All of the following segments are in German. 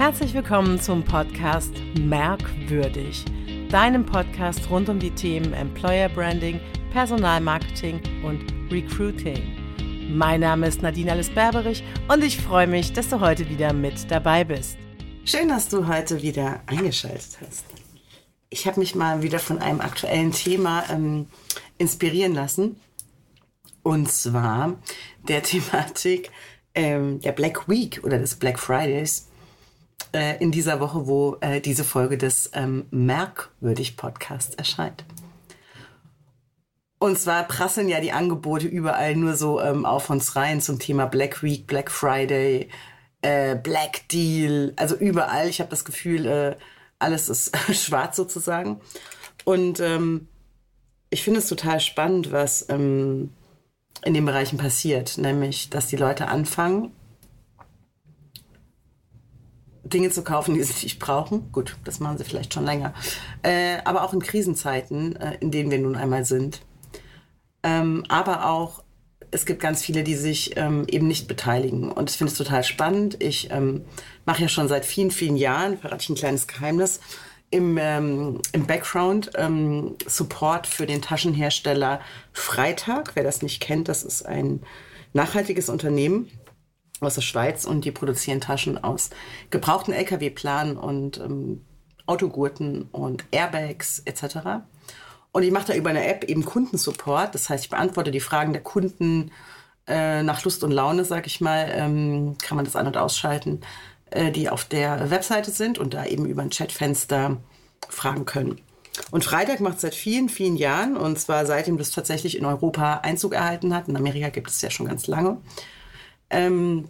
Herzlich willkommen zum Podcast Merkwürdig, deinem Podcast rund um die Themen Employer Branding, Personalmarketing und Recruiting. Mein Name ist Nadine Alice Berberich und ich freue mich, dass du heute wieder mit dabei bist. Schön, dass du heute wieder eingeschaltet hast. Ich habe mich mal wieder von einem aktuellen Thema ähm, inspirieren lassen. Und zwar der Thematik ähm, der Black Week oder des Black Fridays äh, in dieser Woche, wo äh, diese Folge des ähm, Merkwürdig Podcasts erscheint. Und zwar prasseln ja die Angebote überall nur so ähm, auf uns rein zum Thema Black Week, Black Friday, äh, Black Deal. Also überall. Ich habe das Gefühl, äh, alles ist schwarz sozusagen. Und ähm, ich finde es total spannend, was ähm, in den Bereichen passiert. Nämlich, dass die Leute anfangen, Dinge zu kaufen, die sie nicht brauchen. Gut, das machen sie vielleicht schon länger. Äh, aber auch in Krisenzeiten, äh, in denen wir nun einmal sind. Ähm, aber auch, es gibt ganz viele, die sich ähm, eben nicht beteiligen. Und ich finde es total spannend. Ich ähm, mache ja schon seit vielen, vielen Jahren, verrate ich ein kleines Geheimnis, im, ähm, im Background ähm, Support für den Taschenhersteller Freitag. Wer das nicht kennt, das ist ein nachhaltiges Unternehmen aus der Schweiz und die produzieren Taschen aus gebrauchten LKW-Planen und ähm, Autogurten und Airbags etc. Und ich mache da über eine App eben Kundensupport. Das heißt, ich beantworte die Fragen der Kunden äh, nach Lust und Laune, sag ich mal. Ähm, kann man das an- und ausschalten, äh, die auf der Webseite sind und da eben über ein Chatfenster fragen können. Und Freitag macht seit vielen, vielen Jahren, und zwar seitdem das tatsächlich in Europa Einzug erhalten hat. In Amerika gibt es ja schon ganz lange ähm,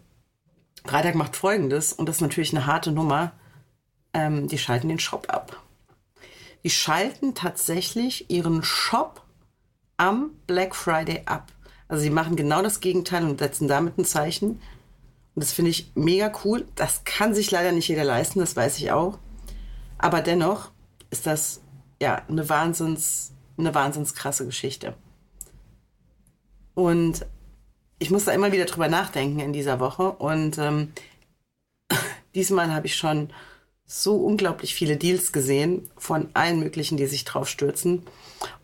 Freitag macht folgendes, und das ist natürlich eine harte Nummer. Ähm, die schalten den Shop ab. Die schalten tatsächlich ihren Shop am Black Friday ab. Also sie machen genau das Gegenteil und setzen damit ein Zeichen. Und das finde ich mega cool. Das kann sich leider nicht jeder leisten, das weiß ich auch. Aber dennoch ist das ja eine wahnsinns, eine wahnsinns krasse Geschichte. Und ich muss da immer wieder drüber nachdenken in dieser Woche. Und ähm, diesmal habe ich schon so unglaublich viele Deals gesehen von allen möglichen, die sich drauf stürzen.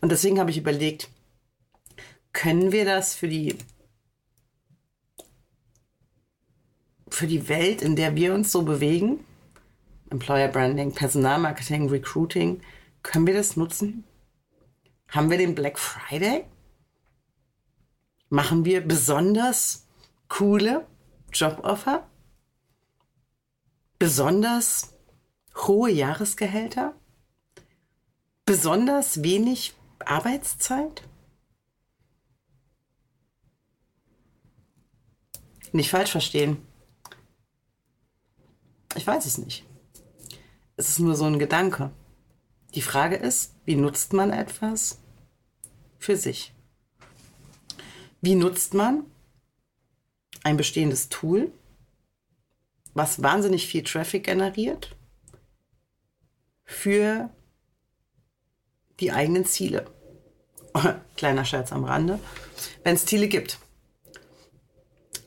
Und deswegen habe ich überlegt, können wir das für die für die Welt, in der wir uns so bewegen, Employer Branding, Personalmarketing, Recruiting, können wir das nutzen? Haben wir den Black Friday? Machen wir besonders coole Joboffer? Besonders hohe Jahresgehälter? Besonders wenig Arbeitszeit? Nicht falsch verstehen. Ich weiß es nicht. Es ist nur so ein Gedanke. Die Frage ist, wie nutzt man etwas für sich? Wie nutzt man ein bestehendes Tool, was wahnsinnig viel Traffic generiert, für die eigenen Ziele? Kleiner Scherz am Rande, wenn es Ziele gibt.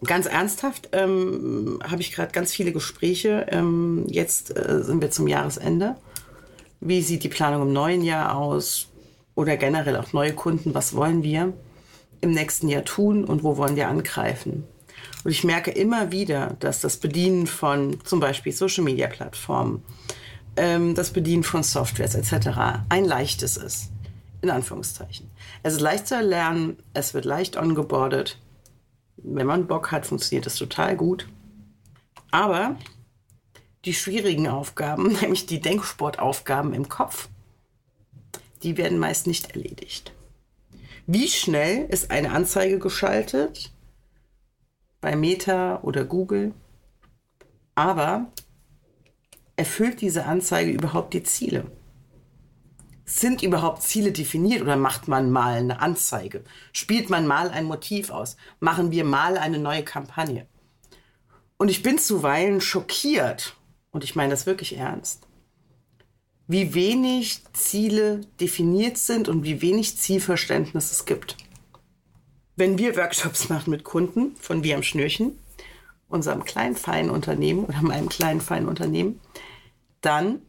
Ganz ernsthaft ähm, habe ich gerade ganz viele Gespräche. Ähm, jetzt äh, sind wir zum Jahresende. Wie sieht die Planung im neuen Jahr aus? Oder generell auch neue Kunden, was wollen wir? Im nächsten Jahr tun und wo wollen wir angreifen. Und ich merke immer wieder, dass das Bedienen von zum Beispiel Social-Media-Plattformen, ähm, das Bedienen von Softwares etc. ein leichtes ist. In Anführungszeichen. Es ist leicht zu erlernen, es wird leicht ongeboardet. Wenn man Bock hat, funktioniert es total gut. Aber die schwierigen Aufgaben, nämlich die Denksportaufgaben im Kopf, die werden meist nicht erledigt. Wie schnell ist eine Anzeige geschaltet? Bei Meta oder Google. Aber erfüllt diese Anzeige überhaupt die Ziele? Sind überhaupt Ziele definiert oder macht man mal eine Anzeige? Spielt man mal ein Motiv aus? Machen wir mal eine neue Kampagne? Und ich bin zuweilen schockiert, und ich meine das wirklich ernst, wie wenig Ziele definiert sind und wie wenig Zielverständnis es gibt. Wenn wir Workshops machen mit Kunden von Wir am Schnürchen unserem kleinen feinen Unternehmen oder meinem kleinen feinen Unternehmen, dann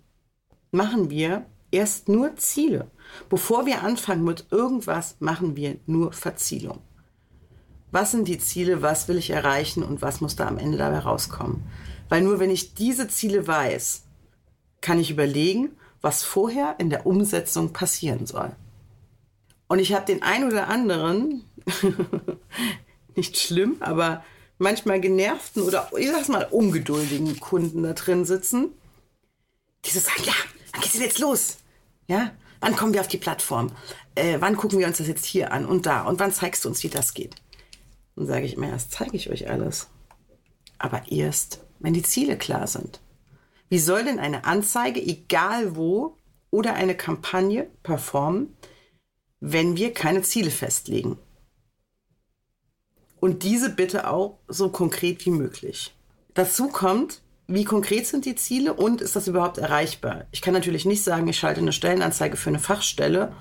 machen wir erst nur Ziele. Bevor wir anfangen mit irgendwas, machen wir nur Verzielung. Was sind die Ziele, was will ich erreichen und was muss da am Ende dabei rauskommen? Weil nur wenn ich diese Ziele weiß, kann ich überlegen, was vorher in der Umsetzung passieren soll. Und ich habe den ein oder anderen, nicht schlimm, aber manchmal genervten oder ich sag's mal ungeduldigen Kunden da drin sitzen, die so sagen, ja, wann geht's denn jetzt los? Ja, wann kommen wir auf die Plattform? Äh, wann gucken wir uns das jetzt hier an und da? Und wann zeigst du uns, wie das geht? Dann sage ich immer, erst zeige ich euch alles. Aber erst, wenn die Ziele klar sind. Wie soll denn eine Anzeige, egal wo, oder eine Kampagne performen, wenn wir keine Ziele festlegen? Und diese bitte auch so konkret wie möglich. Dazu kommt, wie konkret sind die Ziele und ist das überhaupt erreichbar? Ich kann natürlich nicht sagen, ich schalte eine Stellenanzeige für eine Fachstelle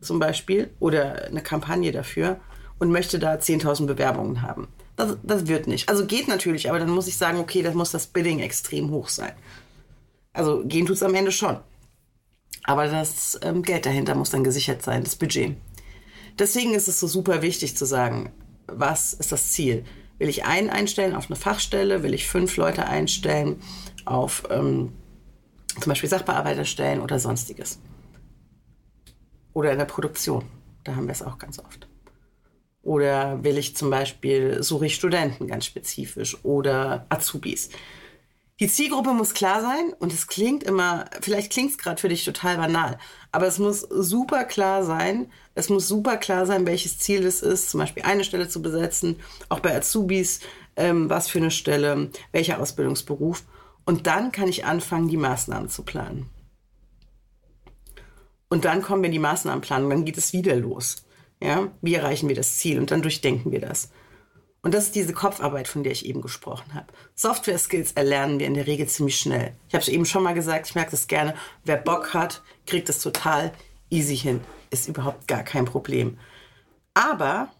zum Beispiel oder eine Kampagne dafür und möchte da 10.000 Bewerbungen haben. Das, das wird nicht. Also geht natürlich, aber dann muss ich sagen, okay, das muss das Bidding extrem hoch sein. Also gehen tut es am Ende schon. Aber das ähm, Geld dahinter muss dann gesichert sein, das Budget. Deswegen ist es so super wichtig zu sagen, was ist das Ziel? Will ich einen einstellen auf eine Fachstelle? Will ich fünf Leute einstellen auf ähm, zum Beispiel Sachbearbeiterstellen oder sonstiges? Oder in der Produktion. Da haben wir es auch ganz oft. Oder will ich zum Beispiel, suche ich Studenten ganz spezifisch oder Azubis. Die Zielgruppe muss klar sein und es klingt immer, vielleicht klingt es gerade für dich total banal, aber es muss super klar sein. Es muss super klar sein, welches Ziel es ist, zum Beispiel eine Stelle zu besetzen, auch bei Azubis, ähm, was für eine Stelle, welcher Ausbildungsberuf. Und dann kann ich anfangen, die Maßnahmen zu planen. Und dann kommen wir in die Maßnahmenplanung, dann geht es wieder los. Ja, wie erreichen wir das Ziel? Und dann durchdenken wir das. Und das ist diese Kopfarbeit, von der ich eben gesprochen habe. Software-Skills erlernen wir in der Regel ziemlich schnell. Ich habe es eben schon mal gesagt, ich merke das gerne. Wer Bock hat, kriegt es total easy hin. Ist überhaupt gar kein Problem. Aber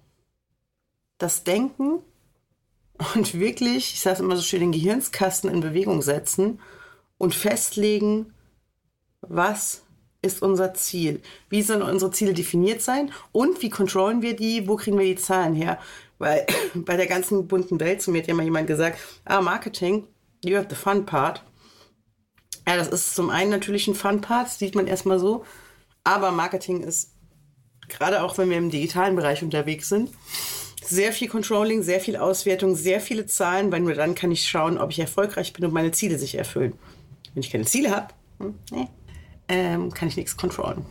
das Denken und wirklich, ich sage es immer so schön, den Gehirnskasten in Bewegung setzen und festlegen, was ist unser Ziel? Wie sollen unsere Ziele definiert sein? Und wie kontrollen wir die? Wo kriegen wir die Zahlen her? Weil bei der ganzen bunten Welt, zu mir hat ja mal jemand gesagt, ah, Marketing, you have the fun part. Ja, das ist zum einen natürlich ein Fun Part, sieht man erstmal so. Aber Marketing ist, gerade auch wenn wir im digitalen Bereich unterwegs sind, sehr viel Controlling, sehr viel Auswertung, sehr viele Zahlen, weil nur dann kann ich schauen, ob ich erfolgreich bin und meine Ziele sich erfüllen. Wenn ich keine Ziele habe, hm, ähm, kann ich nichts kontrollen.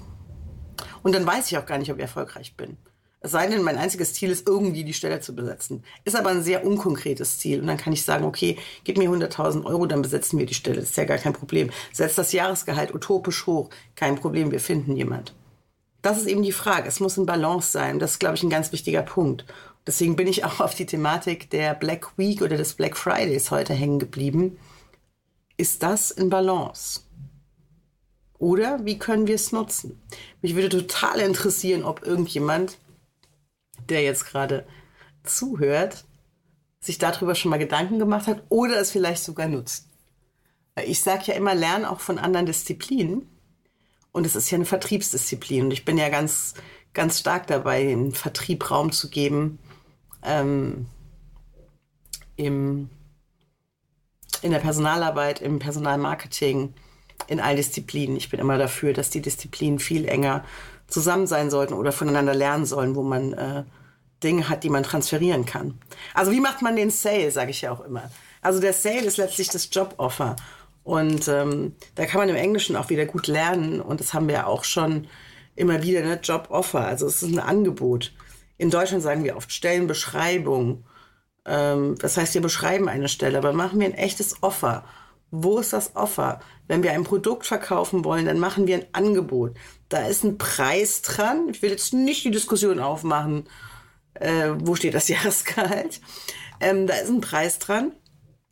Und dann weiß ich auch gar nicht, ob ich erfolgreich bin. Sei denn, mein einziges Ziel ist, irgendwie die Stelle zu besetzen. Ist aber ein sehr unkonkretes Ziel. Und dann kann ich sagen, okay, gib mir 100.000 Euro, dann besetzen wir die Stelle. Das ist ja gar kein Problem. Setzt das Jahresgehalt utopisch hoch. Kein Problem, wir finden jemand. Das ist eben die Frage. Es muss in Balance sein. Das ist, glaube ich, ein ganz wichtiger Punkt. Deswegen bin ich auch auf die Thematik der Black Week oder des Black Fridays heute hängen geblieben. Ist das in Balance? Oder wie können wir es nutzen? Mich würde total interessieren, ob irgendjemand der jetzt gerade zuhört, sich darüber schon mal Gedanken gemacht hat oder es vielleicht sogar nutzt. Ich sage ja immer, lern auch von anderen Disziplinen. Und es ist ja eine Vertriebsdisziplin. Und ich bin ja ganz, ganz stark dabei, den Vertrieb Raum zu geben, ähm, im, in der Personalarbeit, im Personalmarketing, in all Disziplinen. Ich bin immer dafür, dass die Disziplinen viel enger zusammen sein sollten oder voneinander lernen sollen, wo man äh, Dinge hat, die man transferieren kann. Also wie macht man den Sale, sage ich ja auch immer. Also der Sale ist letztlich das Joboffer. Und ähm, da kann man im Englischen auch wieder gut lernen. Und das haben wir ja auch schon immer wieder, ne? Joboffer. Also es ist ein Angebot. In Deutschland sagen wir oft Stellenbeschreibung. Ähm, das heißt, wir beschreiben eine Stelle, aber machen wir ein echtes Offer. Wo ist das Offer? Wenn wir ein Produkt verkaufen wollen, dann machen wir ein Angebot. Da ist ein Preis dran. Ich will jetzt nicht die Diskussion aufmachen, äh, wo steht das Jahresgehalt. Ähm, da ist ein Preis dran.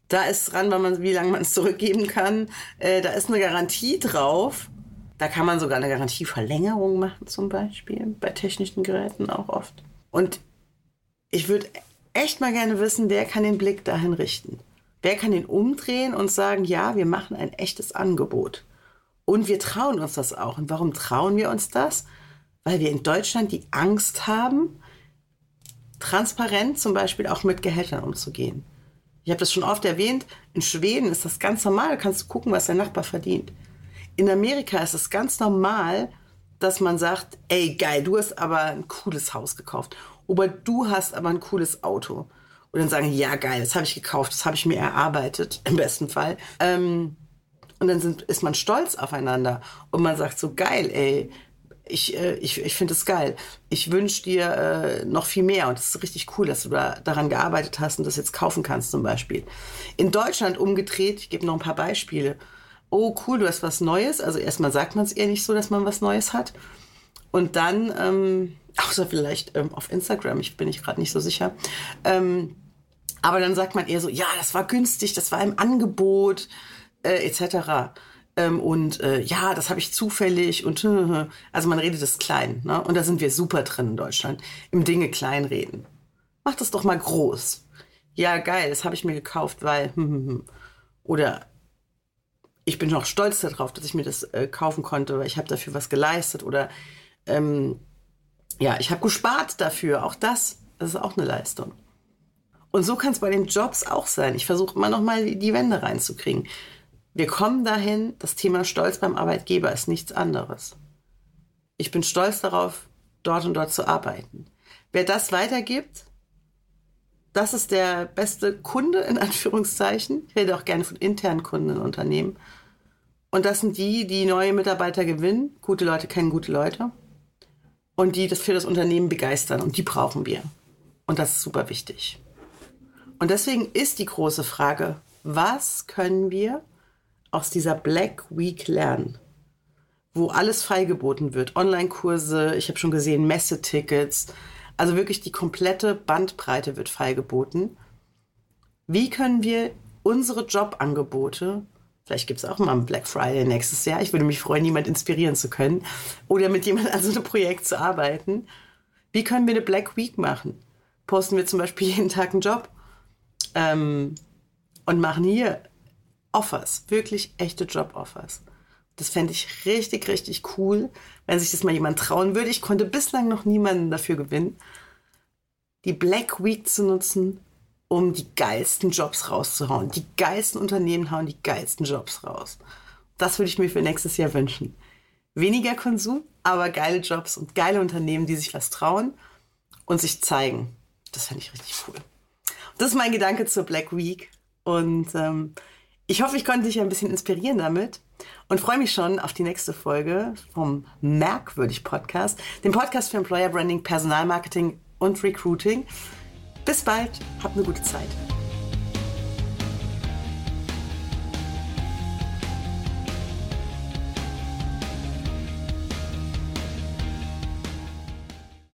Da ist dran, weil man, wie lange man es zurückgeben kann. Äh, da ist eine Garantie drauf. Da kann man sogar eine Garantieverlängerung machen, zum Beispiel, bei technischen Geräten auch oft. Und ich würde echt mal gerne wissen, wer kann den Blick dahin richten. Wer kann den umdrehen und sagen, ja, wir machen ein echtes Angebot? Und wir trauen uns das auch. Und warum trauen wir uns das? Weil wir in Deutschland die Angst haben, transparent zum Beispiel auch mit Gehältern umzugehen. Ich habe das schon oft erwähnt, in Schweden ist das ganz normal, da kannst du gucken, was dein Nachbar verdient. In Amerika ist es ganz normal, dass man sagt, ey geil, du hast aber ein cooles Haus gekauft. Oder du hast aber ein cooles Auto. Und dann sagen, ja geil, das habe ich gekauft, das habe ich mir erarbeitet, im besten Fall. Ähm, und dann sind, ist man stolz aufeinander. Und man sagt so, geil, ey, ich, äh, ich, ich finde es geil. Ich wünsche dir äh, noch viel mehr und es ist richtig cool, dass du da daran gearbeitet hast und das jetzt kaufen kannst zum Beispiel. In Deutschland umgedreht, ich gebe noch ein paar Beispiele. Oh cool, du hast was Neues. Also erstmal sagt man es eher nicht so, dass man was Neues hat. Und dann, ähm, außer vielleicht ähm, auf Instagram, ich bin ich gerade nicht so sicher. Ähm, aber dann sagt man eher so, ja, das war günstig, das war im Angebot, äh, etc. Ähm, und äh, ja, das habe ich zufällig und also man redet es klein. Ne? Und da sind wir super drin in Deutschland, im Dinge kleinreden. Mach das doch mal groß. Ja, geil, das habe ich mir gekauft, weil oder ich bin auch stolz darauf, dass ich mir das äh, kaufen konnte, weil ich habe dafür was geleistet oder ähm, ja, ich habe gespart dafür. Auch das, das ist auch eine Leistung. Und so kann es bei den Jobs auch sein. Ich versuche immer noch mal die Wände reinzukriegen. Wir kommen dahin, das Thema Stolz beim Arbeitgeber ist nichts anderes. Ich bin stolz darauf, dort und dort zu arbeiten. Wer das weitergibt, das ist der beste Kunde in Anführungszeichen. Ich rede auch gerne von internen Kunden in Unternehmen. Und das sind die, die neue Mitarbeiter gewinnen. Gute Leute kennen gute Leute. Und die das für das Unternehmen begeistern. Und die brauchen wir. Und das ist super wichtig. Und deswegen ist die große Frage, was können wir aus dieser Black Week lernen, wo alles freigeboten wird. Online-Kurse, ich habe schon gesehen, Messetickets. Also wirklich die komplette Bandbreite wird freigeboten. Wie können wir unsere Jobangebote, vielleicht gibt es auch mal einen Black Friday nächstes Jahr, ich würde mich freuen, jemand inspirieren zu können oder mit jemandem an so einem Projekt zu arbeiten. Wie können wir eine Black Week machen? Posten wir zum Beispiel jeden Tag einen Job ähm, und machen hier Offers, wirklich echte Job-Offers. Das fände ich richtig, richtig cool, wenn sich das mal jemand trauen würde. Ich konnte bislang noch niemanden dafür gewinnen, die Black Week zu nutzen, um die geilsten Jobs rauszuhauen. Die geilsten Unternehmen hauen die geilsten Jobs raus. Das würde ich mir für nächstes Jahr wünschen. Weniger Konsum, aber geile Jobs und geile Unternehmen, die sich was trauen und sich zeigen. Das fände ich richtig cool. Das ist mein Gedanke zur Black Week. Und ähm, ich hoffe, ich konnte dich ein bisschen inspirieren damit und freue mich schon auf die nächste Folge vom Merkwürdig Podcast, dem Podcast für Employer Branding, Personalmarketing und Recruiting. Bis bald, habt eine gute Zeit.